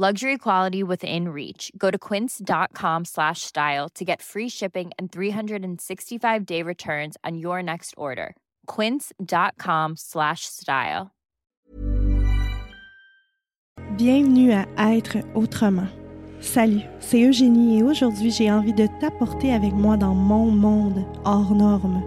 Luxury quality within reach. Go to quince.com slash style to get free shipping and 365 day returns on your next order. Quince.com slash style. Bienvenue à Être autrement. Salut, c'est Eugénie et aujourd'hui j'ai envie de t'apporter avec moi dans mon monde hors norme.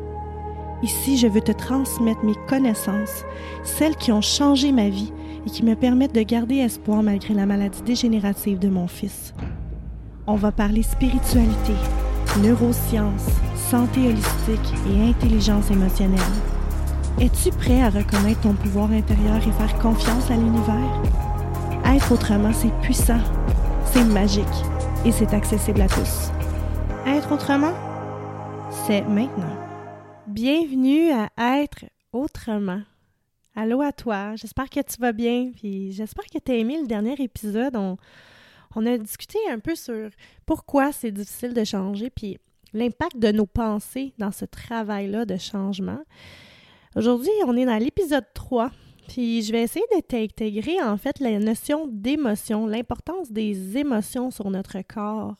Ici, je veux te transmettre mes connaissances, celles qui ont changé ma vie et qui me permettent de garder espoir malgré la maladie dégénérative de mon fils. On va parler spiritualité, neurosciences, santé holistique et intelligence émotionnelle. Es-tu prêt à reconnaître ton pouvoir intérieur et faire confiance à l'univers? Être autrement, c'est puissant, c'est magique et c'est accessible à tous. Être autrement, c'est maintenant. Bienvenue à Être autrement. Allô à toi, j'espère que tu vas bien, puis j'espère que tu as aimé le dernier épisode. On, on a discuté un peu sur pourquoi c'est difficile de changer, puis l'impact de nos pensées dans ce travail-là de changement. Aujourd'hui, on est dans l'épisode 3, puis je vais essayer de t'intégrer en fait la notion d'émotion, l'importance des émotions sur notre corps,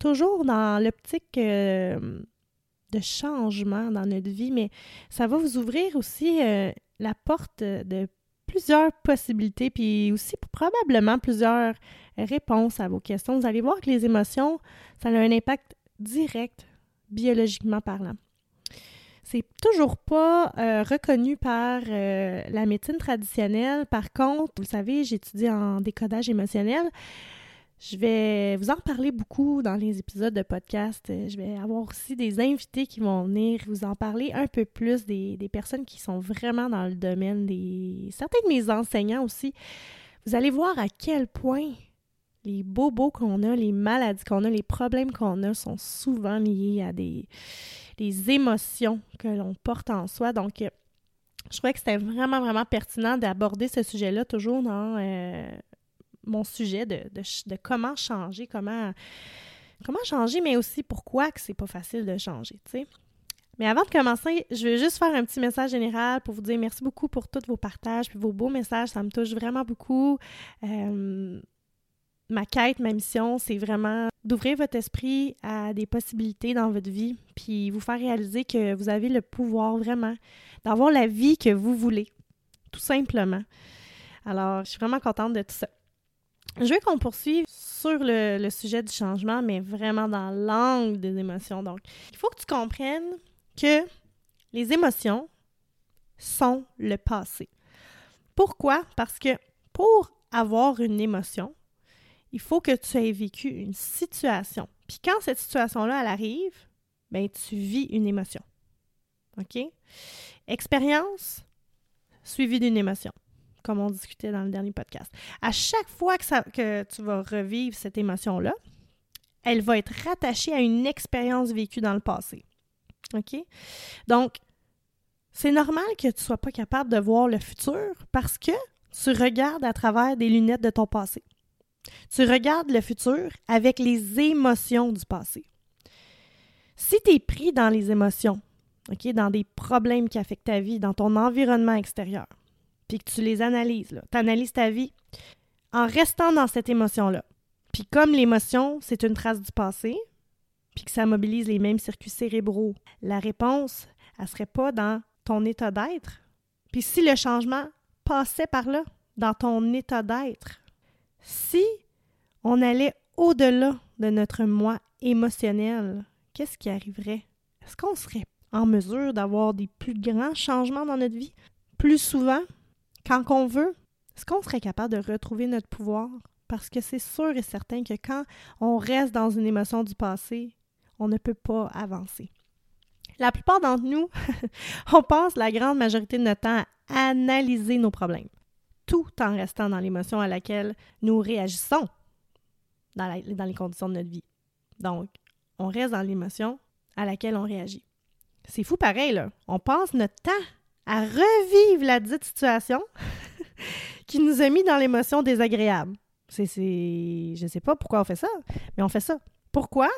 toujours dans l'optique euh, de changement dans notre vie, mais ça va vous ouvrir aussi euh, la porte de plusieurs possibilités, puis aussi probablement plusieurs réponses à vos questions. Vous allez voir que les émotions, ça a un impact direct, biologiquement parlant. C'est toujours pas euh, reconnu par euh, la médecine traditionnelle. Par contre, vous savez, j'étudie en décodage émotionnel. Je vais vous en parler beaucoup dans les épisodes de podcast. Je vais avoir aussi des invités qui vont venir vous en parler un peu plus, des, personnes qui sont vraiment dans le domaine, des certains de mes enseignants aussi. Vous allez voir à quel point les bobos qu'on a, les maladies qu'on a, les problèmes qu'on a sont souvent liés à des, émotions que l'on porte en soi. Donc, je trouvais que c'était vraiment, vraiment pertinent d'aborder ce sujet-là toujours dans euh, mon sujet de, comment changer, comment, changer, mais aussi pourquoi que c'est pas facile de changer. Mais avant de commencer, je vais juste faire un petit message général pour vous dire merci beaucoup pour tous vos partages puis vos beaux messages. Ça me touche vraiment beaucoup. Ma quête, ma mission, c'est vraiment d'ouvrir votre esprit à des possibilités dans votre vie puis vous faire réaliser que vous avez le pouvoir vraiment d'avoir la vie que vous voulez, tout simplement. Alors, je suis vraiment contente de tout ça. Je veux qu'on poursuive sur le, sujet du changement, mais vraiment dans l'angle des émotions. Donc, il faut que tu comprennes que les émotions sont le passé. Pourquoi? Parce que pour avoir une émotion, il faut que tu aies vécu une situation. Puis quand cette situation-là, elle arrive, ben tu vis une émotion. OK? Expérience suivie d'une émotion comme on discutait dans le dernier podcast. À chaque fois que, tu vas revivre cette émotion-là, elle va être rattachée à une expérience vécue dans le passé. OK? Donc, c'est normal que tu ne sois pas capable de voir le futur parce que tu regardes à travers des lunettes de ton passé. Tu regardes le futur avec les émotions du passé. Si tu es pris dans les émotions, dans des problèmes qui affectent ta vie, dans ton environnement extérieur, puis que tu les analyses, tu analyses ta vie en restant dans cette émotion-là. Puis comme l'émotion, c'est une trace du passé, puis que ça mobilise les mêmes circuits cérébraux, la réponse, elle serait pas dans ton état d'être. Puis si le changement passait par là, dans ton état d'être, si on allait au-delà de notre moi émotionnel, qu'est-ce qui arriverait? Est-ce qu'on serait en mesure d'avoir des plus grands changements dans notre vie? Plus souvent, quand on veut? Est-ce qu'on serait capable de retrouver notre pouvoir? Parce que c'est sûr et certain que quand on reste dans une émotion du passé, on ne peut pas avancer. La plupart d'entre nous, on passe la grande majorité de notre temps à analyser nos problèmes, tout en restant dans l'émotion à laquelle nous réagissons dans, les conditions de notre vie. Donc, on reste dans l'émotion à laquelle on réagit. C'est fou pareil, là. On passe notre temps à revivre la dite situation qui nous a mis dans l'émotion désagréable. C'est, c'est, je sais pas pourquoi on fait ça, mais on fait ça. Pourquoi?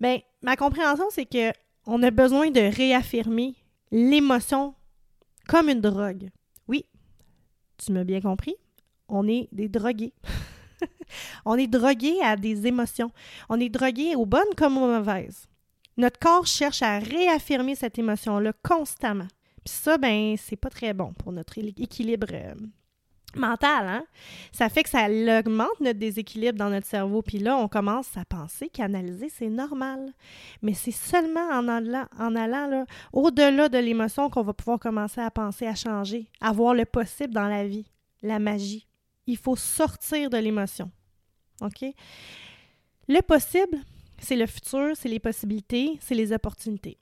Bien, ma compréhension, c'est que on a besoin de réaffirmer l'émotion comme une drogue. Oui, tu m'as bien compris. On est des drogués. on est drogués à des émotions. On est drogués aux bonnes comme aux mauvaises. Notre corps cherche à réaffirmer cette émotion-là constamment. Puis ça, ben, c'est pas très bon pour notre équilibre euh, mental, hein? Ça fait que ça augmente notre déséquilibre dans notre cerveau. Puis là, on commence à penser qu'analyser, c'est normal. Mais c'est seulement en allant, en allant au-delà de l'émotion qu'on va pouvoir commencer à penser à changer, à voir le possible dans la vie, la magie. Il faut sortir de l'émotion. OK? Le possible, c'est le futur, c'est les possibilités, c'est les opportunités.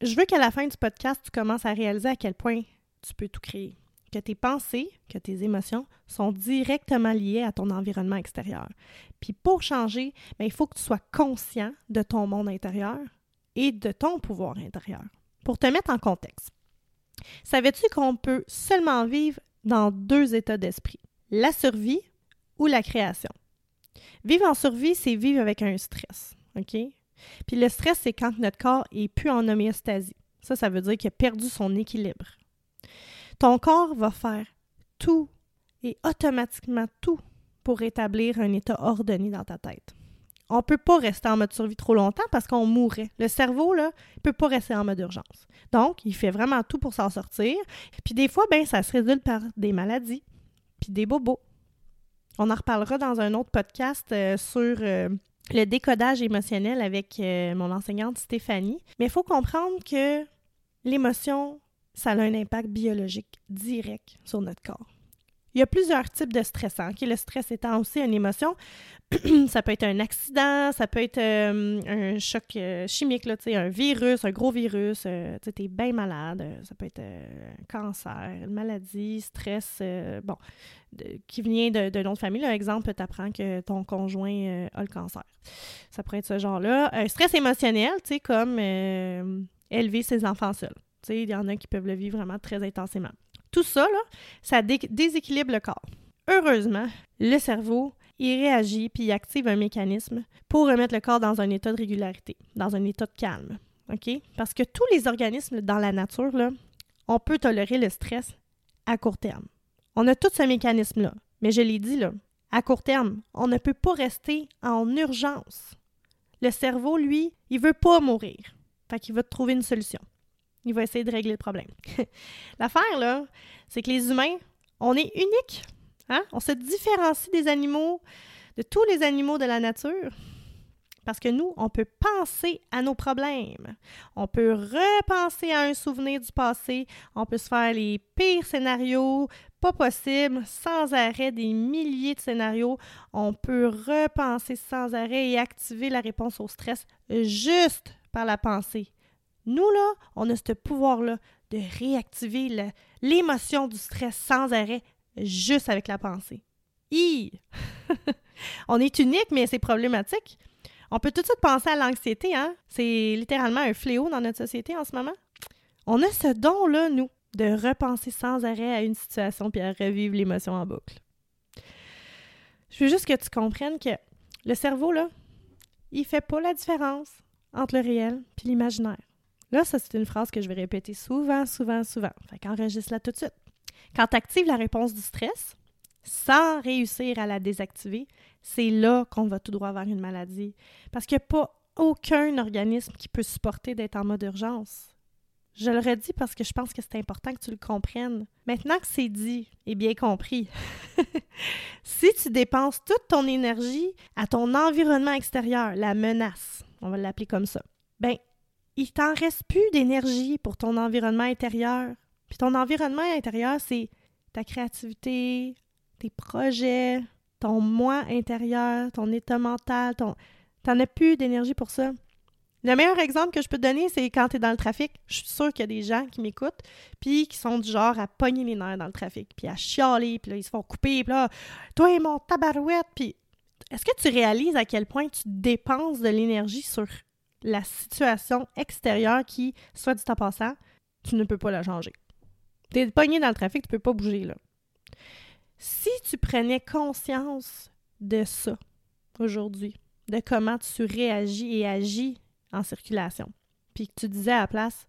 Je veux qu'à la fin du podcast, tu commences à réaliser à quel point tu peux tout créer que tes pensées, que tes émotions sont directement liées à ton environnement extérieur. Puis pour changer, bien, il faut que tu sois conscient de ton monde intérieur et de ton pouvoir intérieur. Pour te mettre en contexte, savais-tu qu'on peut seulement vivre dans deux états d'esprit, la survie ou la création? Vivre en survie, c'est vivre avec un stress, OK? Puis le stress, c'est quand notre corps est plus en homéostasie. Ça, ça veut dire qu'il a perdu son équilibre. Ton corps va faire tout et automatiquement tout pour rétablir un état ordonné dans ta tête. On ne peut pas rester en mode survie trop longtemps parce qu'on mourrait. Le cerveau, là, ne peut pas rester en mode urgence. Donc, il fait vraiment tout pour s'en sortir. Puis des fois, ben, ça se résulte par des maladies, puis des bobos. On en reparlera dans un autre podcast euh, sur euh, le décodage émotionnel avec euh, mon enseignante Stéphanie. Mais il faut comprendre que l'émotion, ça a un impact biologique direct sur notre corps. Il y a plusieurs types de stress. Hein, le stress étant aussi une émotion, ça peut être un accident, ça peut être euh, un choc euh, chimique, là, un virus, un gros virus, euh, tu es bien malade, ça peut être un cancer, une maladie, stress, bon, qui vient d'une autre famille. Par exemple, tu apprends que ton conjoint a le cancer. Ça pourrait être ce genre-là. Un stress émotionnel, tu sais, comme élever ses enfants seuls. Il y en a qui peuvent le vivre vraiment très intensément. Tout ça, ça déséquilibre le corps. Heureusement, le cerveau, il réagit puis il active un mécanisme pour remettre le corps dans un état de régularité, dans un état de calme. OK? Parce que tous les organismes dans la nature, on peut tolérer le stress à court terme. On a tout ce mécanisme-là. Mais je l'ai dit, là, à court terme, on ne peut pas rester en urgence. Le cerveau, lui, il veut pas mourir. Fait qu'il veut trouver une solution. Il va essayer de régler le problème. L'affaire, là, c'est que les humains, on est uniques. Hein? On se différencie des animaux, de tous les animaux de la nature. Parce que nous, on peut penser à nos problèmes. On peut repenser à un souvenir du passé. On peut se faire les pires scénarios, pas possible, sans arrêt, des milliers de scénarios. On peut repenser sans arrêt et activer la réponse au stress juste par la pensée. Nous, là, on a ce pouvoir-là de réactiver l'émotion du stress sans arrêt juste avec la pensée. on est unique, mais c'est problématique. On peut tout de suite penser à l'anxiété, hein? C'est littéralement un fléau dans notre société en ce moment. On a ce don-là, nous, de repenser sans arrêt à une situation puis à revivre l'émotion en boucle. Je veux juste que tu comprennes que le cerveau, là, il fait pas la différence entre le réel et l'imaginaire. Là, ça, c'est une phrase que je vais répéter souvent, souvent, souvent. Fait qu'enregistre-la tout de suite. Quand tu actives la réponse du stress, sans réussir à la désactiver, c'est là qu'on va tout droit vers une maladie. Parce qu'il n'y a pas aucun organisme qui peut supporter d'être en mode urgence. Je le redis parce que je pense que c'est important que tu le comprennes. Maintenant que c'est dit et bien compris, si tu dépenses toute ton énergie à ton environnement extérieur, la menace, on va l'appeler comme ça, ben, il t'en reste plus d'énergie pour ton environnement intérieur. Puis ton environnement intérieur, c'est ta créativité, tes projets, ton moi intérieur, ton état mental, ton... t'en as plus d'énergie pour ça. Le meilleur exemple que je peux te donner, c'est quand tu es dans le trafic. Je suis sûre qu'il y a des gens qui m'écoutent, puis qui sont du genre à pogner les nerfs dans le trafic, puis à chialer, puis là, ils se font couper, puis là, toi et mon tabarouette, puis est-ce que tu réalises à quel point tu dépenses de l'énergie sur la situation extérieure qui, soit dit en passant, tu ne peux pas la changer. Tu es pogné dans le trafic, tu peux pas bouger, là. Si tu prenais conscience de ça aujourd'hui, de comment tu réagis et agis en circulation, puis que tu disais à la place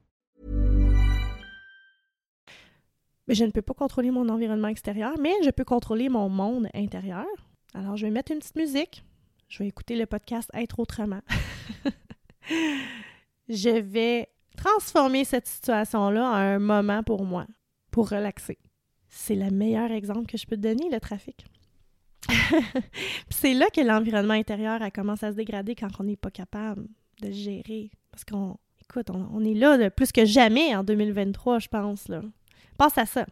Je ne peux pas contrôler mon environnement extérieur, mais je peux contrôler mon monde intérieur. Alors, je vais mettre une petite musique. Je vais écouter le podcast Être autrement. je vais transformer cette situation-là en un moment pour moi, pour relaxer. C'est le meilleur exemple que je peux te donner, le trafic. c'est là que l'environnement intérieur a commencé à se dégrader quand on n'est pas capable de gérer. Parce qu'on, écoute, on, est là, là, plus que jamais en 2023, je pense. Là. Pense à ça.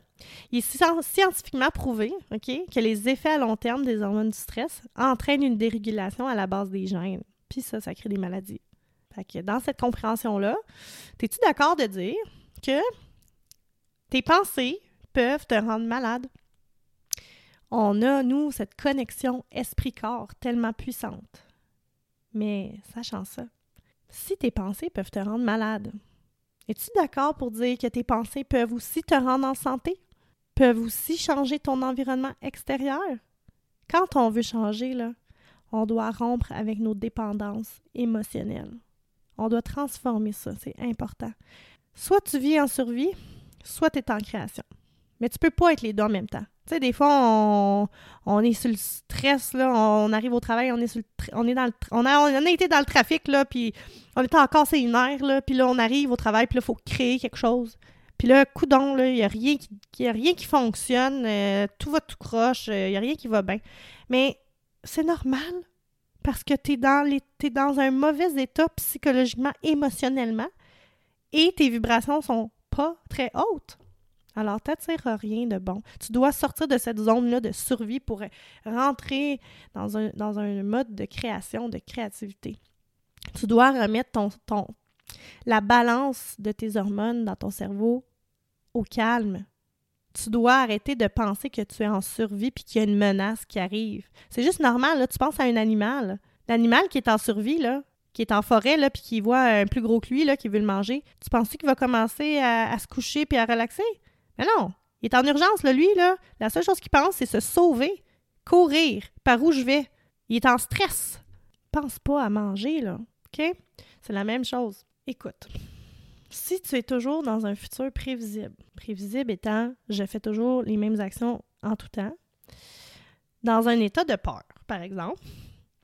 Il est scientifiquement prouvé que les effets à long terme des hormones du stress entraînent une dérégulation à la base des gènes. Puis ça, ça crée des maladies. Fait dans cette compréhension-là, es-tu d'accord de dire que tes pensées peuvent te rendre malade? On a, nous, cette connexion esprit-corps tellement puissante. Mais sachant ça, si tes pensées peuvent te rendre malade, es-tu d'accord pour dire que tes pensées peuvent aussi te rendre en santé? Peuvent aussi changer ton environnement extérieur? Quand on veut changer, là, on doit rompre avec nos dépendances émotionnelles. On doit transformer ça, c'est important. Soit tu vis en survie, soit tu es en création. Mais tu peux pas être les deux en même temps. Tu sais, des fois, on, est sur le stress, là, on arrive au travail, on est on est dans le a, été dans le trafic, puis on était encore nerfs, là, puis là, on arrive au travail, puis là, il faut créer quelque chose. Puis là, coudon, il n'y a, rien qui, fonctionne, euh, tout va tout croche, il euh, n'y a rien qui va bien. Mais c'est normal, parce que tu es, es, dans un mauvais état psychologiquement, émotionnellement, et tes vibrations sont pas très hautes. Alors, t'attires rien de bon. Tu dois sortir de cette zone-là de survie pour rentrer dans un, mode de création, de créativité. Tu dois remettre ton, ton, la balance de tes hormones dans ton cerveau au calme. Tu dois arrêter de penser que tu es en survie puis qu'il y a une menace qui arrive. C'est juste normal. Tu penses à un animal. L'animal qui est en survie, qui est en forêt, là, qui voit un plus gros que lui, là, qui veut le manger, tu penses qu'il va commencer à, à se coucher puis à relaxer? Mais non, il est en urgence, là, lui. La seule chose qu'il pense, c'est se sauver, courir, par où je vais. Il est en stress. Pense pas à manger, là. OK? C'est la même chose. Écoute, si tu es toujours dans un futur prévisible, prévisible étant je fais toujours les mêmes actions en tout temps, dans un état de peur, par exemple,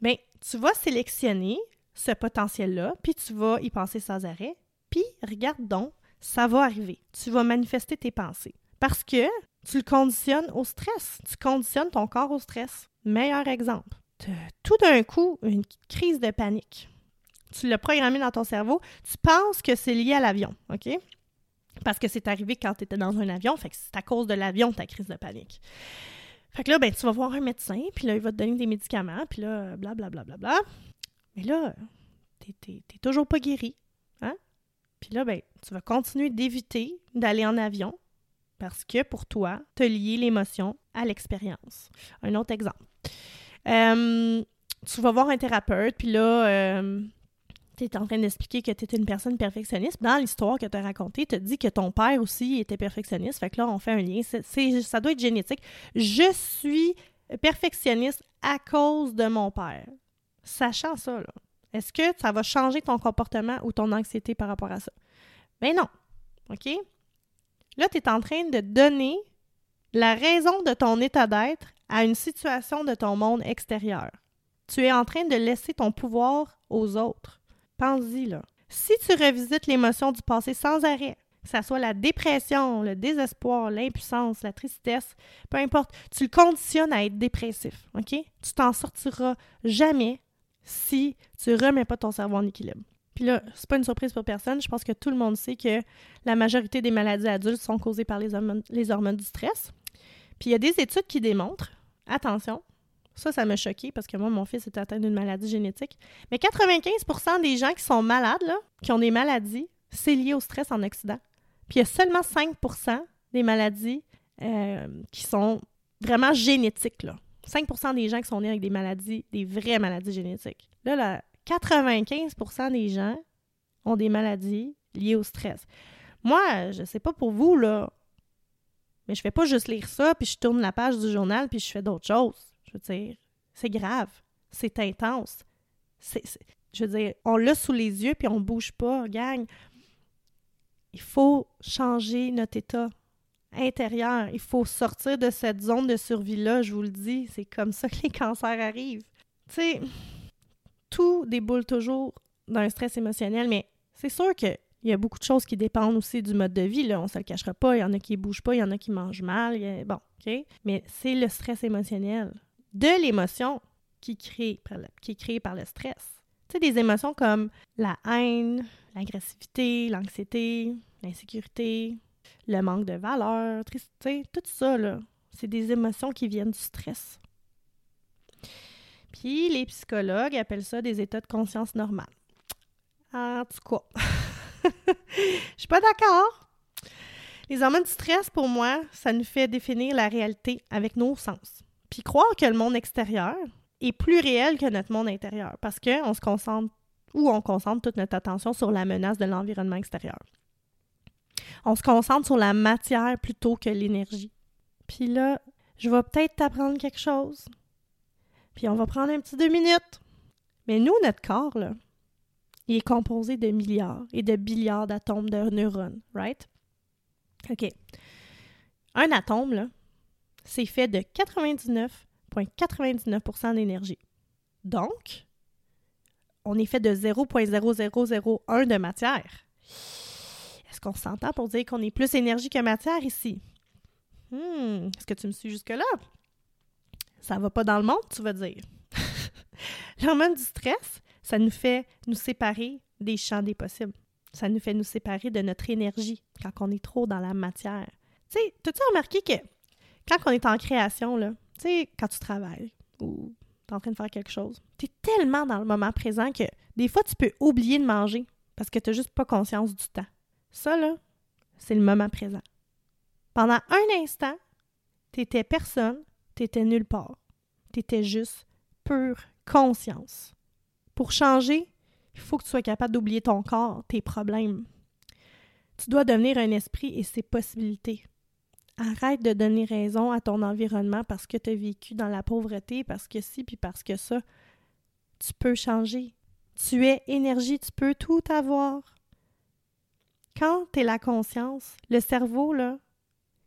bien, tu vas sélectionner ce potentiel-là, puis tu vas y penser sans arrêt, puis regarde donc, ça va arriver. Tu vas manifester tes pensées. Parce que tu le conditionnes au stress. Tu conditionnes ton corps au stress. Meilleur exemple. Tout d'un coup, une crise de panique. Tu l'as programmé dans ton cerveau. Tu penses que c'est lié à l'avion, OK? Parce que c'est arrivé quand tu étais dans un avion, c'est à cause de l'avion ta crise de panique. Fait que là, ben, tu vas voir un médecin, puis là, il va te donner des médicaments, puis là, blablabla. Bla, bla, bla, Mais là, t'es toujours pas guéri. Puis là, ben, tu vas continuer d'éviter d'aller en avion parce que pour toi, as lié l'émotion à l'expérience. Un autre exemple. Euh, tu vas voir un thérapeute, puis là, euh, tu es en train d'expliquer que tu es une personne perfectionniste. Dans l'histoire que tu as racontée, tu as dit que ton père aussi était perfectionniste. Fait que là, on fait un lien. ça doit être génétique. Je suis perfectionniste à cause de mon père. Sachant ça, là, est-ce que ça va changer ton comportement ou ton anxiété par rapport à ça? Ben non. OK? Là, tu es en train de donner la raison de ton état d'être à une situation de ton monde extérieur. Tu es en train de laisser ton pouvoir aux autres. Pense-y, là. Si tu revisites l'émotion du passé sans arrêt, que ce soit la dépression, le désespoir, l'impuissance, la tristesse, peu importe, tu le conditionnes à être dépressif, OK? Tu t'en sortiras jamais si tu remets pas ton cerveau en équilibre. Puis là, c'est pas une surprise pour personne. Je pense que tout le monde sait que la majorité des maladies adultes sont causées par les hormones, les du stress. Puis il y a des études qui démontrent, attention, ça, ça m'a choqué parce que moi, mon fils était atteint d'une maladie génétique. Mais 95% des gens qui sont malades, qui ont des maladies, c'est lié au stress en Occident. Puis il y a seulement 5% des maladies euh, qui sont vraiment génétiques. Là. 5% des gens qui sont nés avec des maladies, des vraies maladies génétiques. Là, là 95% des gens ont des maladies liées au stress. Moi, je sais pas pour vous, là, mais je fais pas juste lire ça, puis je tourne la page du journal, puis je fais d'autres choses. Je veux dire, c'est grave, c'est intense. Je veux dire, on l'a sous les yeux, puis on bouge pas, gang. Il faut changer notre état intérieur. Il faut sortir de cette zone de survie-là, je vous le dis. C'est comme ça que les cancers arrivent. Tu sais, tout déboule toujours d'un stress émotionnel, mais c'est sûr qu'il y a beaucoup de choses qui dépendent aussi du mode de vie. Là. On se le cachera pas. Il y en a qui bougent pas, il y en a qui mangent mal. Bon, OK? Mais c'est le stress émotionnel. De l'émotion qui, crée qui est créée par le stress. Tu sais, des émotions comme la haine, l'agressivité, l'anxiété, l'insécurité, le manque de valeur, tristesse, tout ça, c'est des émotions qui viennent du stress. Puis les psychologues appellent ça des états de conscience normale. En tout cas, je suis pas d'accord. Les hormones du stress, pour moi, ça nous fait définir la réalité avec nos sens. Puis croire que le monde extérieur est plus réel que notre monde intérieur parce qu'on se concentre ou on concentre toute notre attention sur la menace de l'environnement extérieur. On se concentre sur la matière plutôt que l'énergie. Puis là, je vais peut-être t'apprendre quelque chose. Puis on va prendre un petit deux minutes. Mais nous, notre corps, là, il est composé de milliards et de billiards d'atomes de neurones, right? OK. Un atome, là, c'est fait de 99,99% d'énergie. Donc, on est fait de 0,0001 de matière. Est-ce qu'on s'entend pour dire qu'on est plus énergie que matière ici? Hmm, est-ce que tu me suis jusque-là? Ça va pas dans le monde, tu vas dire. L'hormone du stress, ça nous fait nous séparer des champs des possibles. Ça nous fait nous séparer de notre énergie quand on est trop dans la matière. Tu sais, as-tu remarqué que quand on est en création, là, tu sais, quand tu travailles ou tu es en train de faire quelque chose, tu es tellement dans le moment présent que des fois, tu peux oublier de manger parce que tu n'as juste pas conscience du temps. Ça, là, c'est le moment présent. Pendant un instant, tu étais personne, tu étais nulle part. Tu étais juste pure conscience. Pour changer, il faut que tu sois capable d'oublier ton corps, tes problèmes. Tu dois devenir un esprit et ses possibilités. Arrête de donner raison à ton environnement parce que tu as vécu dans la pauvreté, parce que si, puis parce que ça. Tu peux changer. Tu es énergie, tu peux tout avoir. Quand tu es la conscience, le cerveau, là,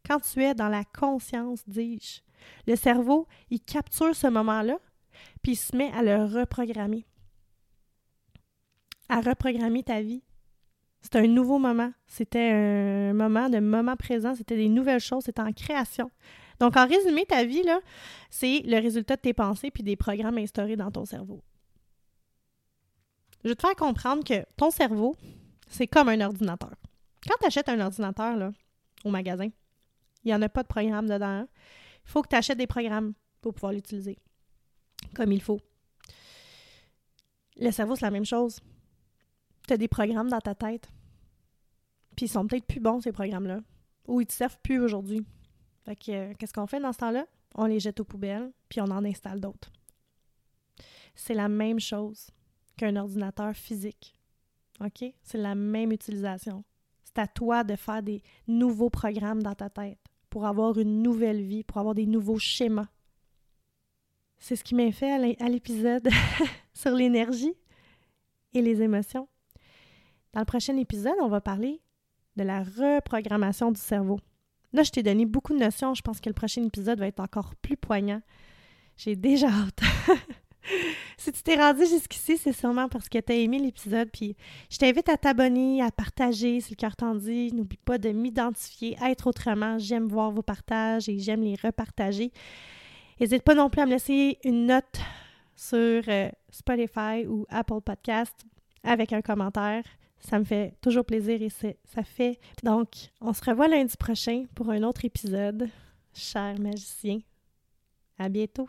quand tu es dans la conscience, dis-je, le cerveau, il capture ce moment-là, puis il se met à le reprogrammer. À reprogrammer ta vie. C'était un nouveau moment. C'était un moment de moment présent. C'était des nouvelles choses. C'était en création. Donc, en résumé, ta vie, là, c'est le résultat de tes pensées puis des programmes instaurés dans ton cerveau. Je vais te faire comprendre que ton cerveau, c'est comme un ordinateur. Quand tu achètes un ordinateur là, au magasin, il n'y en a pas de programme dedans. Il faut que tu achètes des programmes pour pouvoir l'utiliser comme il faut. Le cerveau, c'est la même chose. Tu as des programmes dans ta tête. Puis ils sont peut-être plus bons, ces programmes-là. Ou ils te servent plus aujourd'hui. Fait euh, qu'est-ce qu'on fait dans ce temps-là? On les jette aux poubelles, puis on en installe d'autres. C'est la même chose qu'un ordinateur physique. OK? C'est la même utilisation. C'est à toi de faire des nouveaux programmes dans ta tête pour avoir une nouvelle vie, pour avoir des nouveaux schémas. C'est ce qui m'a fait à l'épisode sur l'énergie et les émotions. Dans le prochain épisode, on va parler de la reprogrammation du cerveau. Là, je t'ai donné beaucoup de notions. Je pense que le prochain épisode va être encore plus poignant. J'ai déjà hâte. si tu t'es rendu jusqu'ici, c'est sûrement parce que tu as aimé l'épisode. Puis je t'invite à t'abonner, à partager si le cœur t'en dit. N'oublie pas de m'identifier, être autrement. J'aime voir vos partages et j'aime les repartager. N'hésite pas non plus à me laisser une note sur euh, Spotify ou Apple Podcast avec un commentaire. Ça me fait toujours plaisir et ça fait. Donc, on se revoit lundi prochain pour un autre épisode. Cher magicien, à bientôt.